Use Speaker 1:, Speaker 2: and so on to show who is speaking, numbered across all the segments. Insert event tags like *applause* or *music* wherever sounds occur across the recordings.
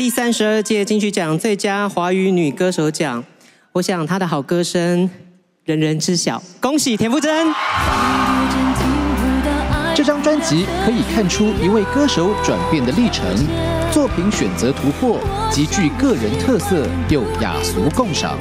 Speaker 1: 第三十二届金曲奖最佳华语女歌手奖，我想她的好歌声人人知晓。恭喜田馥甄！
Speaker 2: 这张专辑可以看出一位歌手转变的历程，作品选择突破，极具个人特色，又雅俗共赏。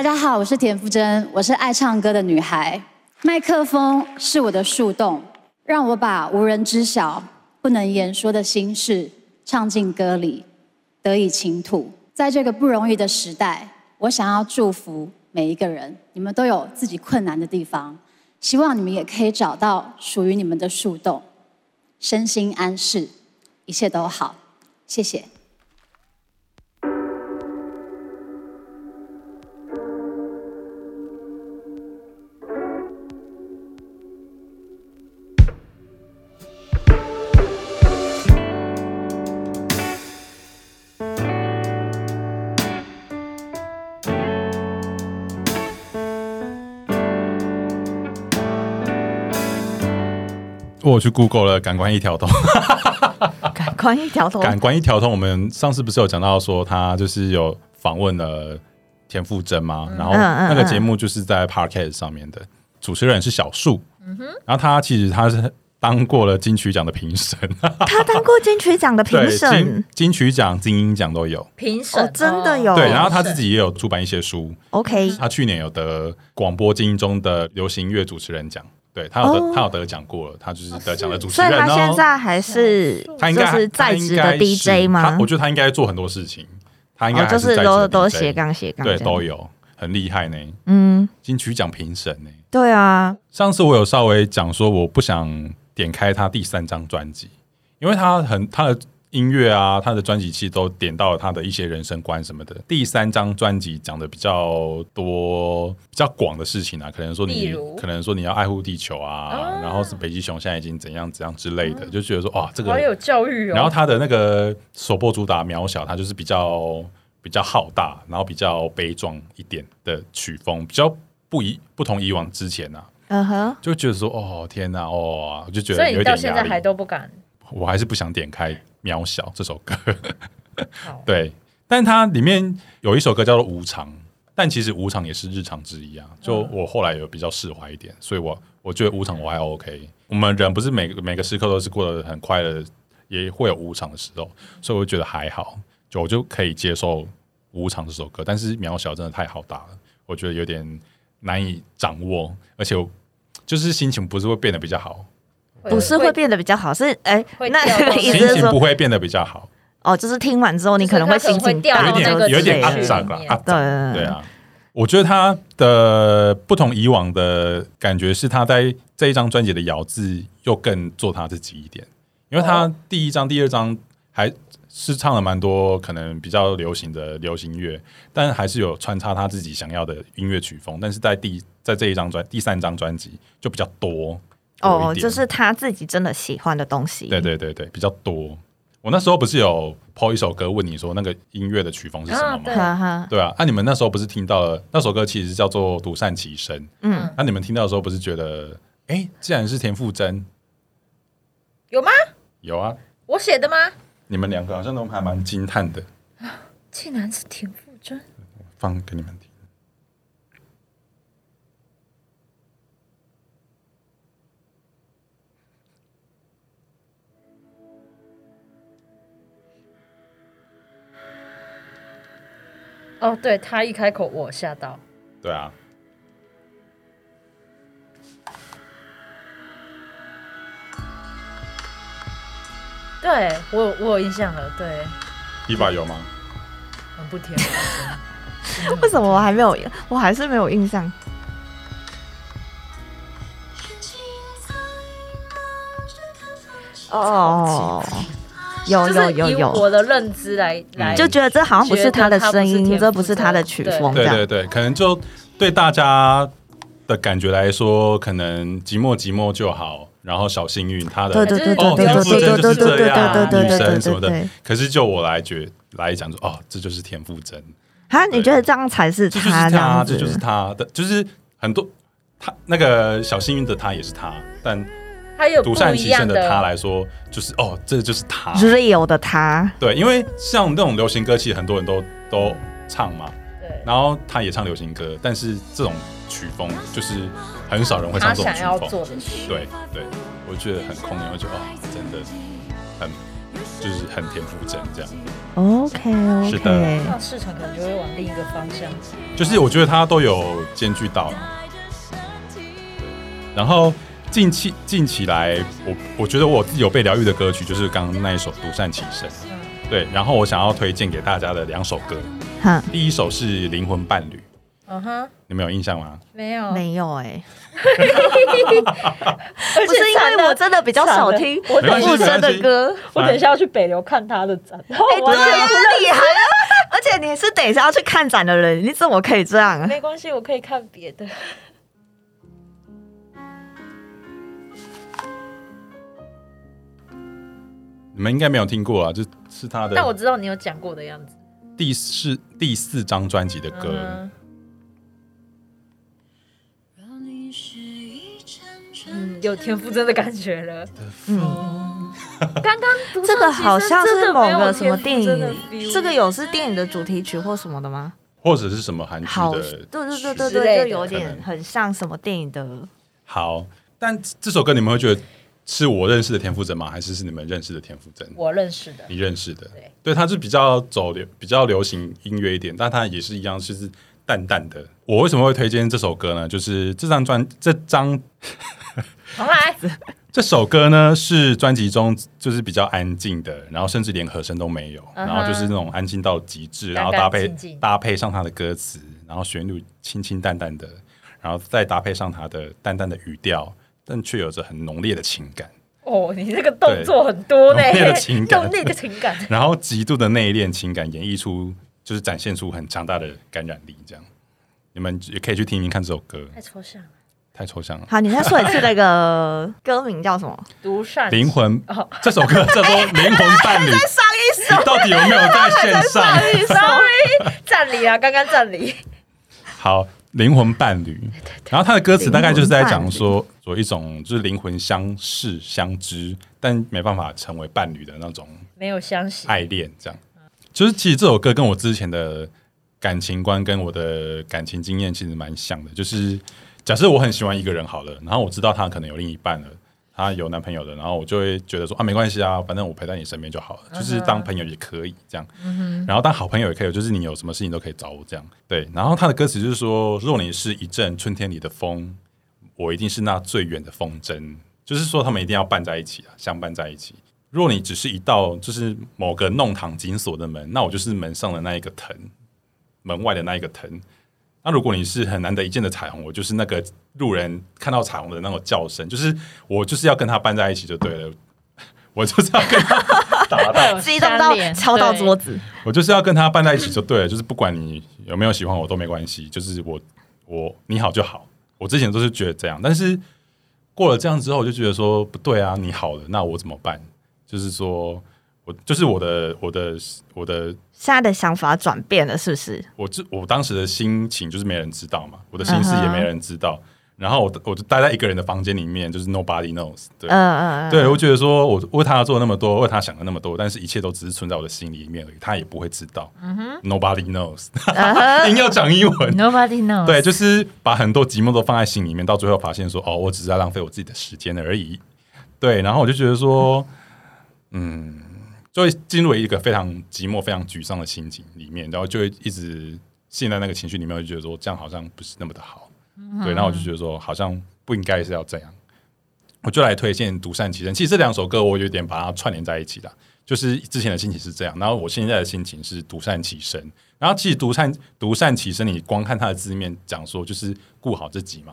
Speaker 3: 大家好，我是田馥甄，我是爱唱歌的女孩。麦克风是我的树洞，让我把无人知晓、不能言说的心事唱进歌里，得以倾吐。在这个不容易的时代，我想要祝福每一个人，你们都有自己困难的地方。希望你们也可以找到属于你们的树洞，身心安适，一切都好。谢谢。
Speaker 4: 我去 Google 了，感官一条通。
Speaker 5: 感官一条通，
Speaker 4: 感官一条通。我们上次不是有讲到说他就是有访问了田馥甄吗？然后那个节目就是在 Parkes 上面的，主持人是小树。嗯哼，然后他其实他是当过了金曲奖的评审，
Speaker 5: 他当过金曲奖的评审，
Speaker 4: 金曲奖、金鹰奖都有
Speaker 6: 评审，
Speaker 5: 真的有。
Speaker 4: 对，然后他自己也有出版一些书。
Speaker 5: OK，
Speaker 4: 他去年有得广播金鹰中的流行乐主持人奖。对他有得，他有得奖过了，他就是得奖的主持人
Speaker 5: 所以他现在还是
Speaker 4: 他应该
Speaker 5: 是在职的 DJ 吗？
Speaker 4: 我觉得他应该做很多事情，他应该
Speaker 5: 就是都都斜杠斜杠，
Speaker 4: 对，都有很厉害呢。嗯，金曲奖评审呢？
Speaker 5: 对啊，
Speaker 4: 上次我有稍微讲说，我不想点开他第三张专辑，因为他很他的。音乐啊，他的专辑其实都点到了他的一些人生观什么的。第三张专辑讲的比较多、比较广的事情啊，可能说你，可能说你要爱护地球啊，然后是北极熊现在已经怎样怎样之类的，就觉得说哇，这个
Speaker 6: 好有教育哦。
Speaker 4: 然后他的那个首播主打渺小，他就是比较比较浩大，然后比较悲壮一点的曲风，比较不一不同以往之前啊，嗯哼，就觉得说哦天哪哦，就觉得所以
Speaker 6: 你到现在还都不敢，
Speaker 4: 我还是不想点开。渺小这首歌，对，但它里面有一首歌叫做《无常》，但其实无常也是日常之一啊。就我后来有比较释怀一点，所以我我觉得无常我还 OK。我们人不是每个每个时刻都是过得很快乐，也会有无常的时候，所以我觉得还好，就我就可以接受无常这首歌。但是渺小真的太好打了，我觉得有点难以掌握，而且就是心情不是会变得比较好。
Speaker 5: 不是会变得比较好，是哎，那
Speaker 4: 心情不会变得比较好
Speaker 5: 哦。就是听完之后，你可能
Speaker 6: 会
Speaker 5: 心情
Speaker 6: 掉
Speaker 4: 有点有点暗涨了啊。对对啊，我觉得他的不同以往的感觉是，他在这一张专辑的咬字又更做他自己一点。因为他第一张、第二张还是唱了蛮多可能比较流行的流行乐，但还是有穿插他自己想要的音乐曲风。但是在第在这一张专第三张专辑就比较多。
Speaker 5: 哦，就是他自己真的喜欢的东西。
Speaker 4: 对对对对，比较多。我那时候不是有抛一首歌问你说那个音乐的曲风是什么吗？对啊，那你们那时候不是听到了那首歌其实叫做《独善其身》？嗯，那你们听到的时候不是觉得，哎，既然是田馥甄，
Speaker 6: 有吗？
Speaker 4: 有啊，
Speaker 6: 我写的吗？
Speaker 4: 你们两个好像都还蛮惊叹的。
Speaker 6: 竟然是田馥甄，
Speaker 4: 放给你们听。
Speaker 6: 哦，对他一开口，我吓到。
Speaker 4: 对啊，
Speaker 6: 对我我有印象了。对，
Speaker 4: 一把有吗？
Speaker 6: 很不甜。*laughs*
Speaker 5: 为什么我还没有？我还是没有印象。哦。有有有有，
Speaker 6: 我的认知来来，
Speaker 5: 就觉得这好像不是他的声音，这不是他的曲风。
Speaker 4: 对对对，可能就对大家的感觉来说，可能寂寞寂寞就好，然后小幸运他的
Speaker 5: 对对对对
Speaker 4: 哦，
Speaker 5: 对对对对对对对
Speaker 4: 女
Speaker 5: 对对
Speaker 4: 神什么的
Speaker 5: 对对。
Speaker 4: 可是就我来觉来讲说，哦，这就是田馥甄，
Speaker 5: 哈，你觉得这样才是
Speaker 4: 这就是
Speaker 5: 他这
Speaker 4: 他，
Speaker 5: 样子？
Speaker 4: 这就是他的，就是很多他那个小幸运的他也是他，但
Speaker 6: 他有
Speaker 4: 独善其身的他来说，就是哦，这就是他。
Speaker 5: real 的他，
Speaker 4: 对，因为像那种流行歌，其实很多人都都唱嘛，
Speaker 6: 对，
Speaker 4: 然后他也唱流行歌，但是这种曲风就是很少人会唱这种
Speaker 6: 想要
Speaker 4: 曲风。
Speaker 6: 做的事。
Speaker 4: 对对，我觉得很空灵，我觉得哦，真的很就是很田馥甄这样。
Speaker 5: OK
Speaker 4: 是的
Speaker 6: 市场可能就会往另一个方向。
Speaker 4: 就是我觉得他都有兼具到了。然后近期近期来，我我觉得我自己有被疗愈的歌曲，就是刚刚那一首《独善其身》。对，然后我想要推荐给大家的两首歌，
Speaker 5: 哈，
Speaker 4: 第一首是《灵魂伴侣》，
Speaker 6: 嗯哼，
Speaker 4: 你们有印象吗？
Speaker 6: 没有，
Speaker 5: 没有哎，*laughs*
Speaker 6: 而
Speaker 5: 不是因为我真的比较少听
Speaker 6: 我
Speaker 4: 没关系
Speaker 5: 附身的歌，
Speaker 6: 我等一下要去北流看他的展，然后
Speaker 5: 哎，
Speaker 6: 我
Speaker 5: 对啊，你还要，而且你是等一下要去看展的人，你怎么可以这样？
Speaker 6: 没关系，我可以看别的。
Speaker 4: 你们应该没有听过啊，就是他的
Speaker 6: 但我知道你有讲过的样子。
Speaker 4: 第四第四张专辑的歌。
Speaker 6: 嗯嗯，有田馥甄的感觉了。
Speaker 5: 嗯，
Speaker 6: 刚刚读
Speaker 5: 这个好像是某个什么电影，这个有是电影的主题曲或什么的吗？
Speaker 4: 或者是什么韩剧，的
Speaker 5: 对对对对对，就有点很像什么电影的。
Speaker 4: 好，但这首歌你们会觉得是我认识的田馥甄吗？还是是你们认识的田馥甄？
Speaker 6: 我认识的。
Speaker 4: 你认识的，
Speaker 6: 对，
Speaker 4: 对，它是比较走流比较流行音乐一点，但他也是一样，就是淡淡的。我为什么会推荐这首歌呢？就是这张专这张 *laughs*
Speaker 6: 重来，*laughs*
Speaker 4: 这首歌呢是专辑中就是比较安静的，然后甚至连和声都没有，然后就是那种安静到极致，然后搭配搭配上它的歌词，然后旋律清清淡淡的，然后再搭配上它的淡淡的语调，但却有着很浓烈的情感。
Speaker 6: 哦，你这个动作很多呢，
Speaker 4: 浓烈的情感
Speaker 6: 浓烈的情感。*laughs* *laughs*
Speaker 4: 然后极度的内敛情感演绎出，就是展现出很强大的感染力。这样，你们也可以去听听看这首歌，
Speaker 6: 太抽象了，
Speaker 4: 太抽象了。
Speaker 5: 好，你再说一次那个 *laughs* 歌名叫什么？
Speaker 6: 独善
Speaker 4: 灵魂
Speaker 6: 哦，
Speaker 4: 这首歌叫做《灵魂伴侣》。
Speaker 5: 上一首
Speaker 4: 你到底有没有在线上
Speaker 6: ？，sorry，站离啊，刚刚站离。
Speaker 4: 好，灵魂伴侣。然后他的歌词大概就是在讲说，说一种就是灵魂相识相知，但没办法成为伴侣的那种
Speaker 6: 没有相信，
Speaker 4: 爱恋，这样。就是其实这首歌跟我之前的感情观跟我的感情经验其实蛮像的。就是假设我很喜欢一个人好了，然后我知道他可能有另一半了，他有男朋友了，然后我就会觉得说啊，没关系啊，反正我陪在你身边就好了，就是当朋友也可以这样。然后当好朋友也可以，就是你有什么事情都可以找我这样。对，然后他的歌词就是说，若你是一阵春天里的风，我一定是那最远的风筝。就是说，他们一定要伴在一起啊，相伴在一起。若你只是一道就是某个弄堂紧锁的门，那我就是门上的那一个藤，门外的那一个藤。那如果你是很难得一见的彩虹，我就是那个路人看到彩虹的那种叫声，就是我就是要跟他伴在一起就对了，我就是要跟他打 *laughs* 到，
Speaker 5: 激动到敲到桌子。
Speaker 4: 我就是要跟他伴在一起就对了，就是不管你有没有喜欢我都没关系，就是我我你好就好。我之前都是觉得这样，但是过了这样之后，我就觉得说不对啊，你好了，那我怎么办？就是说我就是我的我的我的
Speaker 5: 现在的想法转变了，是不是？
Speaker 4: 我这我当时的心情就是没人知道嘛，我的心事也没人知道。然后我我就待在一个人的房间里面，就是 nobody knows 对。
Speaker 5: 嗯嗯嗯，
Speaker 4: 对，我觉得说我为他做了那么多，为他想了那么多，但是一切都只是存在我的心里面而已，他也不会知道。嗯 Nobody knows，*laughs* *laughs* 硬要讲英文。
Speaker 6: Nobody knows。
Speaker 4: 对，就是把很多寂寞都放在心里面，到最后发现说，哦，我只是在浪费我自己的时间而已。对，然后我就觉得说，嗯，就会进入一个非常寂寞、非常沮丧的心情里面，然后就会一直陷在那个情绪里面，我就觉得说，这样好像不是那么的好。对，然后我就觉得说，好像不应该是要这样。我就来推荐《独善其身》。其实这两首歌我有点把它串联在一起的，就是之前的心情是这样，然后我现在的心情是独善其身。然后其实独善独善其身，你光看它的字面讲说就是顾好自己嘛。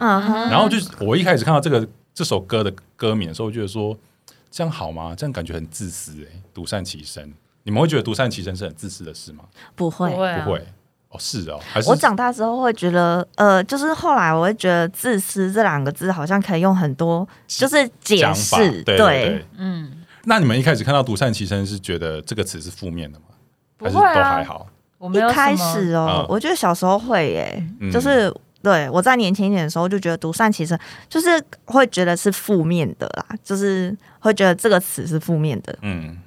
Speaker 4: 然后就是我一开始看到这个这首歌的歌名的时候，我觉得说这样好吗？这样感觉很自私哎、独善其身。你们会觉得独善其身是很自私的事吗？
Speaker 5: 不会
Speaker 6: 不，会啊
Speaker 4: 不会，哦，是哦，还是
Speaker 5: 我长大之后会觉得，呃，就是后来我会觉得“自私”这两个字好像可以用很多，就是解释，
Speaker 4: 对对对。
Speaker 6: 嗯，
Speaker 4: 那你们一开始看到“独善其身”是觉得这个词是负面的吗？还是都
Speaker 6: 不会啊
Speaker 4: 还好？
Speaker 6: 我没有
Speaker 5: 开始哦，
Speaker 4: 嗯
Speaker 5: 我觉得小时候会耶、
Speaker 4: 嗯
Speaker 5: 就是对我在年轻一点的时候就觉得“独善其身”就是会觉得是负面的啦，就是会觉得这个词是负面的。
Speaker 4: 嗯，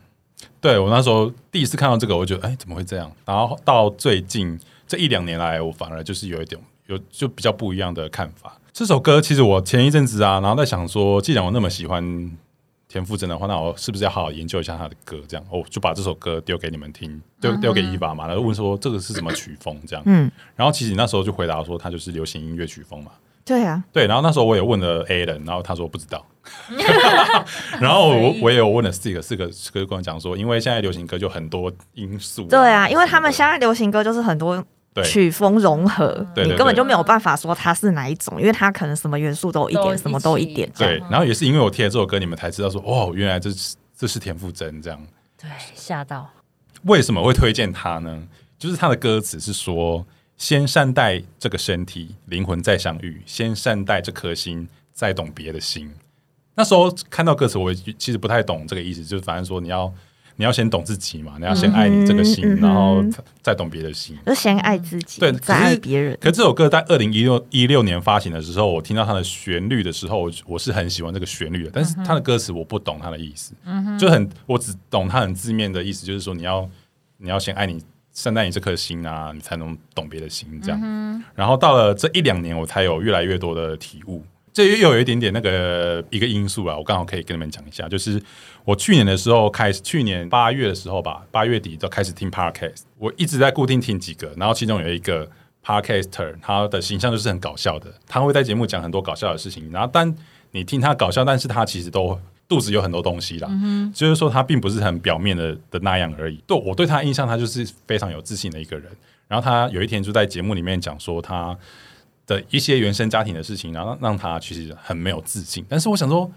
Speaker 4: 对我那时候第一次看到这个，我觉得哎，怎么会这样？然后到最近这一两年来，我反而就是有一点有就比较不一样的看法。这首歌其实我前一阵子啊，然后在想说，既然我那么喜欢田馥甄的话，那我是不是要好好研究一下他的歌？这样，我就把这首歌丢给你们听，丢丢给伊娃嘛，然后问说这个是什么曲风？这样，
Speaker 5: 嗯，
Speaker 4: 然后其实你那时候就回答说，它就是流行音乐曲风嘛。
Speaker 5: 对啊，
Speaker 4: 对，然后那时候我也问了 A 人，然后他说不知道。*laughs* *laughs* 然后我我也有问了四个，四个四个跟我讲说，因为现在流行歌就很多因素。
Speaker 5: 对啊，因为他们现在流行歌就是很多曲风融合，你根本就没有办法说它是哪一种，因为它可能什么元素都有一点，
Speaker 6: 一
Speaker 5: 什么都一点。
Speaker 4: 对，然后也是因为我听了这首歌，你们才知道说，哦，原来这是这是田馥甄这样。
Speaker 6: 对吓到，
Speaker 4: 为什么会推荐他呢？就是他的歌词是说：先善待这个身体，灵魂再相遇；先善待这颗心，再懂别的心。那时候看到歌词，我其实不太懂这个意思，就是反正说你要你要先懂自己嘛，你要先爱你这个心，
Speaker 5: 嗯嗯
Speaker 4: 然后再懂别的心。
Speaker 5: 就先爱自己，
Speaker 4: 对，
Speaker 5: 再爱别人。
Speaker 4: 可这首歌在二零一六一六年发行的时候，我听到它的旋律的时候，我我是很喜欢这个旋律的，但是它的歌词我不懂它的意思，就很我只懂它很字面的意思，就是说你要你要先爱你善待你这颗心啊，你才能懂别的心这样。然后到了这一两年，我才有越来越多的体悟。这又有一点点那个一个因素啊，我刚好可以跟你们讲一下，就是我去年的时候开始，去年八月的时候吧，八月底就开始听 podcast，我一直在固定听几个，然后其中有一个 podcaster，他的形象就是很搞笑的，他会在节目讲很多搞笑的事情，然后但你听他搞笑，但是他其实都肚子有很多东西啦，就是说他并不是很表面的的那样而已。对我对他印象，他就是非常有自信的一个人。然后他有一天就在节目里面讲说他的一些原生家庭的事情，然后让他其实很没有自信。但是我想说，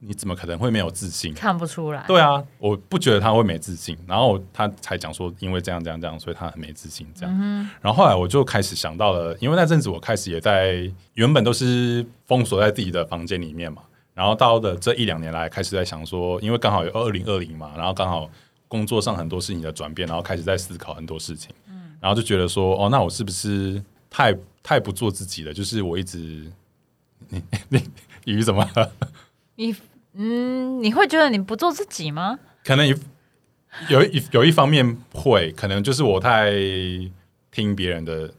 Speaker 4: 你怎么可能会没有自信？
Speaker 6: 看不出来。
Speaker 4: 对啊，我不觉得他会没自信，然后他才讲说，因为这样这样这样，所以他很没自信这样。然后后来我就开始想到了，因为那阵子我开始也在原本都是封锁在自己的房间里面嘛，然后到的这一两年来开始在想说，因为刚好有二零二零嘛，然后刚好工作上很多事情的转变，然后开始在思考很多事情，嗯然后就觉得说，哦，那我是不是太太不做自己了？就是我一直你你鱼怎么了？
Speaker 6: 你嗯，你会觉得你不做自己吗？
Speaker 4: 可能有有一有一方面会，可能就是我太听别人的，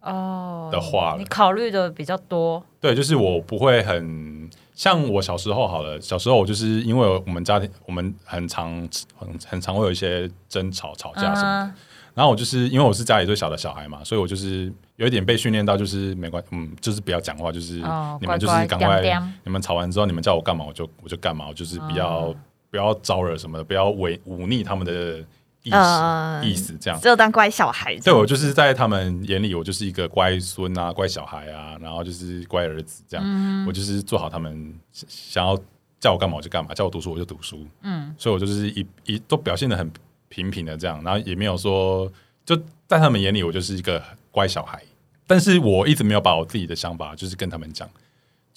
Speaker 6: 哦
Speaker 4: 的话了
Speaker 6: 你考虑的比较多。
Speaker 4: 对，就是我不会很像我小时候好了，小时候我就是因为我们家庭我们很常很很常会有一些争吵吵架什么的，
Speaker 6: 啊
Speaker 4: 然后我就是因为我是家里最小的小孩嘛，所以我就是有一点被训练到，就是没关嗯，就是不要讲话，就是、
Speaker 6: 哦
Speaker 4: 你们就是赶快你们吵完之后，你们叫我干嘛我就我就干嘛，我就是不要、
Speaker 6: 哦
Speaker 4: 不要招惹什么的，不要违忤逆他们的意思、
Speaker 5: 呃
Speaker 4: 意思这样。
Speaker 5: 只有当乖小孩。
Speaker 4: 对我就是在他们眼里，我就是一个乖孙啊、乖小孩啊，然后就是乖儿子这样。
Speaker 6: 嗯
Speaker 4: 我就是做好他们想要叫我干嘛我就干嘛，叫我读书我就读书。嗯，所以我就是一一都表现的很平平的这样，然后也没有说就在他们眼里我就是一个乖小孩，但是我一直没有把我自己的想法就是跟他们讲，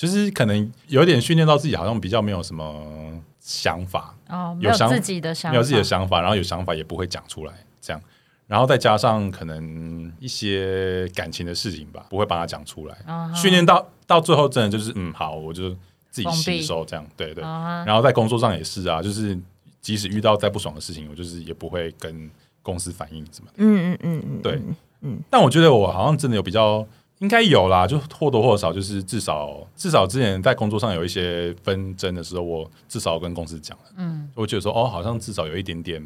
Speaker 4: 就是可能有点训练到自己好像比较没有什么想法，
Speaker 6: 哦，没有自己的想法，
Speaker 4: 没有自己的想法，然后有想法也不会讲出来，这样，然后再加上可能一些感情的事情吧，不会把它讲出来。训练到到最后，真的就是嗯，好，我就自己吸收这样，对对。然后在工作上也是啊，就是即使遇到再不爽的事情，我就是也不会跟公司反映什么的。
Speaker 5: 嗯嗯嗯嗯，
Speaker 4: 对，嗯但我觉得我好像真的有比较。应该有啦，就或多或少，就是至少至少之前在工作上有一些纷争的时候，我至少跟公司讲了，
Speaker 6: 嗯，
Speaker 4: 我觉得说哦，好像至少有一点点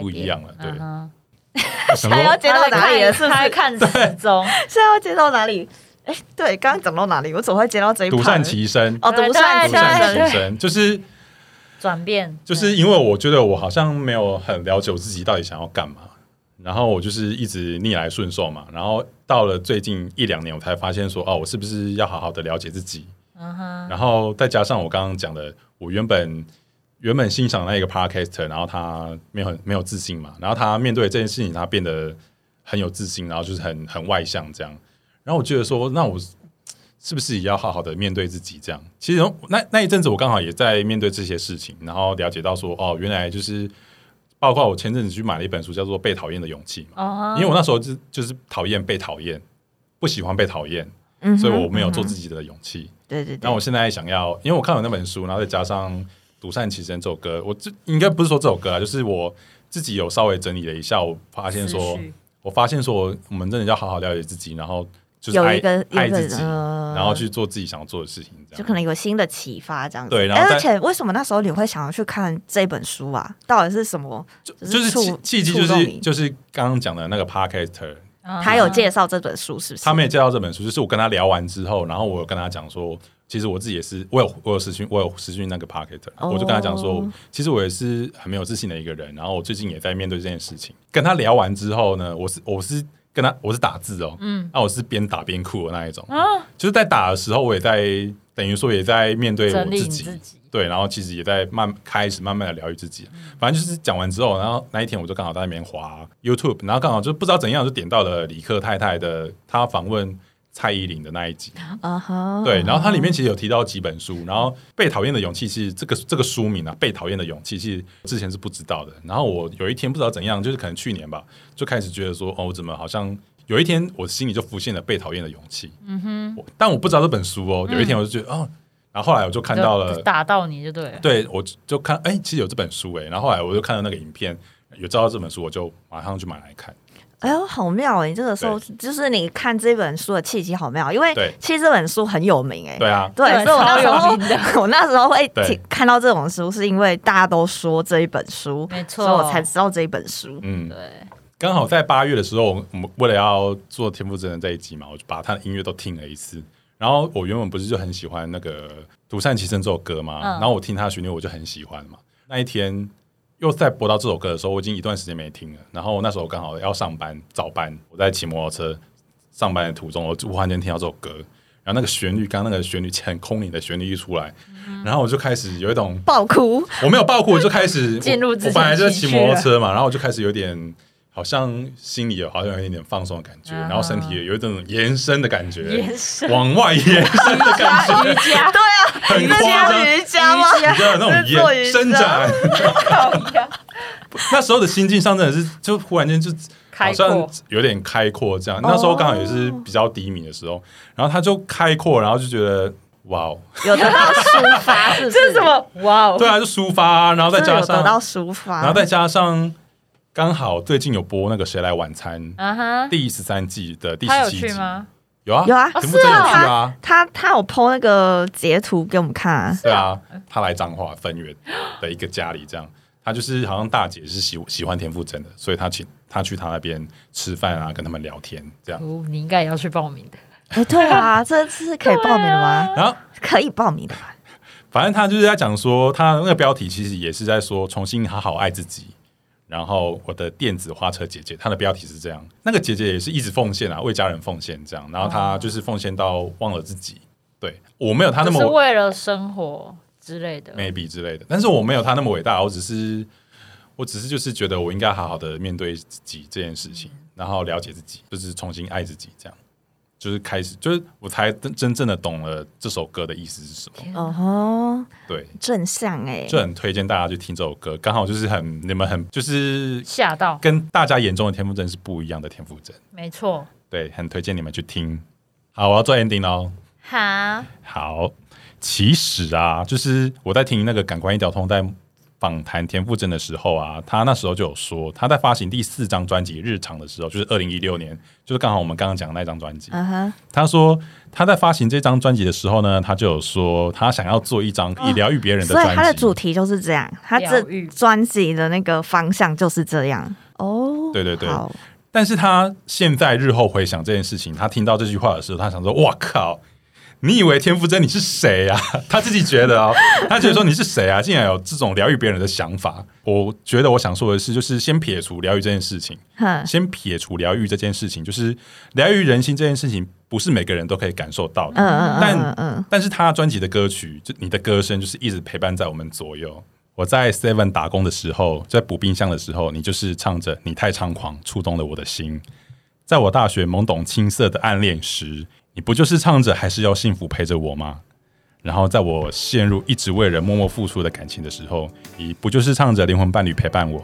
Speaker 4: 不一样了对。
Speaker 6: 嗯哼。*laughs*
Speaker 4: 想
Speaker 5: 还要接到哪里了？是不是？
Speaker 6: 他在看时钟，*laughs*
Speaker 5: 是要接到哪里？哎，对，刚刚讲到哪里？我总会接到这一
Speaker 4: 独善其身，
Speaker 5: 哦，独善其
Speaker 4: 独善
Speaker 5: 身
Speaker 4: 其。身，就是
Speaker 6: 转变。
Speaker 4: 就是因为我觉得我好像没有很了解我自己到底想要干嘛，然后我就是一直逆来顺受嘛，然后到了最近一两年，我才发现说，哦，我是不是要好好的了解自己？然后再加上我刚刚讲的，我原本原本欣赏那一个 podcaster，然后他没有没有自信嘛，然后他面对这件事情，他变得很有自信，然后就是很很外向这样。然后我觉得说，那我是不是也要好好的面对自己？这样，其实那那一阵子我刚好也在面对这些事情，然后了解到说，哦，原来就是包括我前阵子去买了一本书，叫做《被讨厌的勇气》嘛。
Speaker 6: 哦
Speaker 4: 因为我那时候就就是讨厌被讨厌，不喜欢被讨厌，
Speaker 5: 嗯
Speaker 4: 所以我没有做自己的勇气。
Speaker 5: 对对对
Speaker 4: 然后我现在想要，因为我看了那本书，然后再加上《独善其身》这首歌，我这应该不是说这首歌啊，就是我自己有稍微整理了一下，我发现说，我发现说，我们真的要好好了解自己，然后就是爱
Speaker 5: 有一个一个
Speaker 4: 爱自己，
Speaker 5: 呃
Speaker 4: 然后去做自己想要做的事情，这样。
Speaker 5: 就可能有新的启发这样子。
Speaker 4: 对然后
Speaker 5: 而且为什么那时候你会想要去看这本书啊？到底是什么？就
Speaker 4: 就是契契机，就是就是刚刚讲的那个 podcaster，
Speaker 6: 嗯
Speaker 5: 他有介绍这本书，是不是？
Speaker 4: 他没有介绍这本书，就是我跟他聊完之后，然后我有跟他讲说，其实我自己也是，我有我有私讯，我有私讯那个 Pocket，、
Speaker 5: 哦
Speaker 4: 我就跟他讲说，其实我也是很没有自信的一个人，然后我最近也在面对这件事情。跟他聊完之后呢，我是我是跟他我是打字哦，嗯，那我是边打边哭的那一种，
Speaker 6: 啊，
Speaker 4: 就是在打的时候，我也在等于说也在面对我自己，
Speaker 6: 自己，
Speaker 4: 对，然后其实也在慢开始慢慢的疗愈自己。反正就是讲完之后，然后那一天我就刚好在那边滑 YouTube，然后刚好就不知道怎样就点到了李克太太的她访问蔡依林的那一集。
Speaker 5: 啊哈，
Speaker 4: 对，然后它里面其实有提到几本书，然后《被讨厌的勇气》其实这个这个书名啊，《被讨厌的勇气》其实之前是不知道的。然后我有一天不知道怎样，就是可能去年吧，就开始觉得说，哦，我怎么好像有一天我心里就浮现了《被讨厌的勇气》。嗯哼，但我不知道这本书哦。有一天我就觉得，哦，然后后来我就看到了，
Speaker 6: 打到你就对了。
Speaker 4: 对我就看，哎、其实有这本书哎、然后后来我就看到那个影片，有知道这本书，我就马上就买来看。
Speaker 5: 哎呦，好妙哎！你这个时候就是你看这本书的契机好妙，因为其实这本书很有名哎。
Speaker 4: 对啊，
Speaker 5: 对，所以我那时候 *laughs* 我那时候会听看到这种书，是因为大家都说这一本书，
Speaker 6: 没错
Speaker 5: 所以我才知道这一本书。
Speaker 4: 嗯，
Speaker 6: 对，
Speaker 4: 刚好在八月的时候，我们为了要做天赋真人这一集嘛，我就把他的音乐都听了一次。然后我原本不是就很喜欢那个《独善其身》这首歌嘛，
Speaker 6: 嗯
Speaker 4: 然后我听他的旋律我就很喜欢嘛。那一天又在播到这首歌的时候，我已经一段时间没听了。然后那时候刚好要上班早班，我在骑摩托车上班的途中，我突然间听到这首歌，然后那个旋律，刚刚那个旋律很空灵的旋律一出来，然后我就开始有一种
Speaker 5: 爆哭，
Speaker 4: 我没有爆哭，我就开始 *laughs* 我
Speaker 6: 进入自己
Speaker 4: 我本来就在骑摩托车嘛，*laughs* 然后我就开始有点好像心里有好像有一点点放松的感觉，
Speaker 6: 啊
Speaker 4: 然后身体也有一种延伸的感觉，
Speaker 6: 延伸
Speaker 4: 往外延伸的感觉，
Speaker 6: 瑜伽，*laughs*
Speaker 5: 对啊，
Speaker 4: 很夸张
Speaker 5: 瑜伽吗？
Speaker 4: 你知道那种延伸展。那时候的心境上真的是，就忽然间就
Speaker 6: 开
Speaker 4: 好像，有点开阔这样。那时候刚好也是比较低迷的时候，然后他就开阔，然后就觉得哇哦，
Speaker 5: 有得到抒发，是是？
Speaker 6: 这是什么？哇哦！
Speaker 4: 对啊，就抒发，然后再加上
Speaker 5: 得到抒发，
Speaker 4: 然后再加上刚好最近有播那个《谁来晚餐》
Speaker 6: 啊哈，
Speaker 4: 第十三季的第
Speaker 6: 他有
Speaker 4: 十七集，
Speaker 6: 去吗？
Speaker 4: 有啊，
Speaker 5: 有啊
Speaker 4: 田馥甄有去啊，
Speaker 5: 他他有 PO 那个截图给我们看啊，
Speaker 4: 对啊，他来彰化分院的一个家里，这样，他就是好像大姐是喜喜欢田馥甄的，所以他请他去他那边吃饭啊，跟他们聊天这样，
Speaker 6: 哦，你应该也要去报名的。
Speaker 5: 哎，对啊，这是可以报名的吗？
Speaker 4: 然后
Speaker 5: 可以报名的吧？*laughs*
Speaker 4: 反正他就是在讲说，他那个标题其实也是在说重新好好爱自己。然后我的电子花车姐姐，她的标题是这样，那个姐姐也是一直奉献啊，为家人奉献这样，然后她就是奉献到忘了自己。对我没有她那么
Speaker 6: 就是为了生活之类的。
Speaker 4: maybe 之类的，但是我没有她那么伟大，我只是我只是就是觉得我应该好好的面对自己这件事情，然后了解自己，就是重新爱自己，这样就是开始，就是我才真真正的懂了这首歌的意思是什么。
Speaker 5: 哦吼，
Speaker 4: 对，
Speaker 5: 正向哎，
Speaker 4: 就很推荐大家去听这首歌，刚好就是很你们很就是
Speaker 6: 吓到，
Speaker 4: 跟大家眼中的田馥甄是不一样的田馥甄，
Speaker 6: 没错。
Speaker 4: 对，很推荐你们去听。好，我要做 ending 喽。
Speaker 5: 好，
Speaker 4: 好，其实啊，就是我在听那个《感官一条通》在访谈田馥甄的时候啊，他那时候就有说，他在发行第四张专辑《日常》的时候，就是二零一六年，就是刚好我们刚刚讲的那张专辑。
Speaker 5: 嗯哼，
Speaker 4: 他说他在发行这张专辑的时候呢，他就有说他想要做一张以疗愈别人的专辑。
Speaker 5: 所以他的主题就是这样，他这专辑的那个方向就是这样。哦，
Speaker 4: 对对对
Speaker 5: 好
Speaker 4: 但是他现在日后回想这件事情，他听到这句话的时候，他想说：“哇靠！你以为田馥甄你是谁啊？” *laughs* 他自己觉得哦，他觉得说你是谁啊？竟然有这种疗愈别人的想法。我觉得我想说的是，就是先撇除疗愈这件事情，*laughs* 先撇除疗愈这件事情，就是疗愈人心这件事情，不是每个人都可以感受到的。
Speaker 5: 嗯嗯嗯
Speaker 4: 但
Speaker 5: 嗯嗯，
Speaker 4: 但是他专辑的歌曲，就你的歌声，就是一直陪伴在我们左右。我在 Seven 打工的时候，在补冰箱的时候，你就是唱着“你太猖狂，触动了我的心”。在我大学懵懂青涩的暗恋时，你不就是唱着还是要幸福陪着我吗？然后在我陷入一直为人默默付出的感情的时候，你不就是唱着灵魂伴侣陪伴我？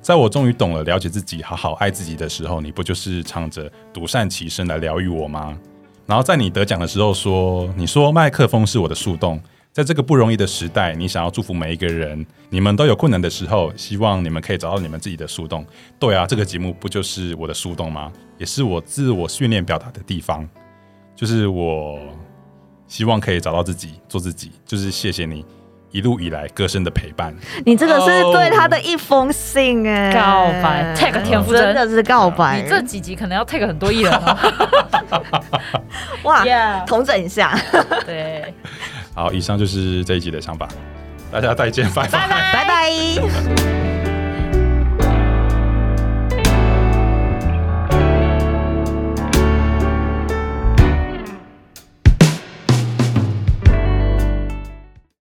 Speaker 4: 在我终于懂了了解自己、好好爱自己的时候，你不就是唱着独善其身来疗愈我吗？然后在你得奖的时候说，你说麦克风是我的树洞，在这个不容易的时代，你想要祝福每一个人，你们都有困难的时候，希望你们可以找到你们自己的树洞。对啊，这个节目不就是我的树洞吗？也是我自我训练表达的地方，就是我希望可以找到自己，做自己。就是谢谢你一路以来歌声的陪伴。
Speaker 5: 你这个是对他的一封信哎、
Speaker 6: 告白 tag 田馥甄
Speaker 5: 真的是告白，
Speaker 6: 你这几集可能要 take 很多艺人哦。
Speaker 5: 哇
Speaker 6: Yeah
Speaker 5: 统整一下，
Speaker 6: 对，
Speaker 4: 好，以上就是这一集的想法，大家再见，拜拜。
Speaker 5: 拜拜。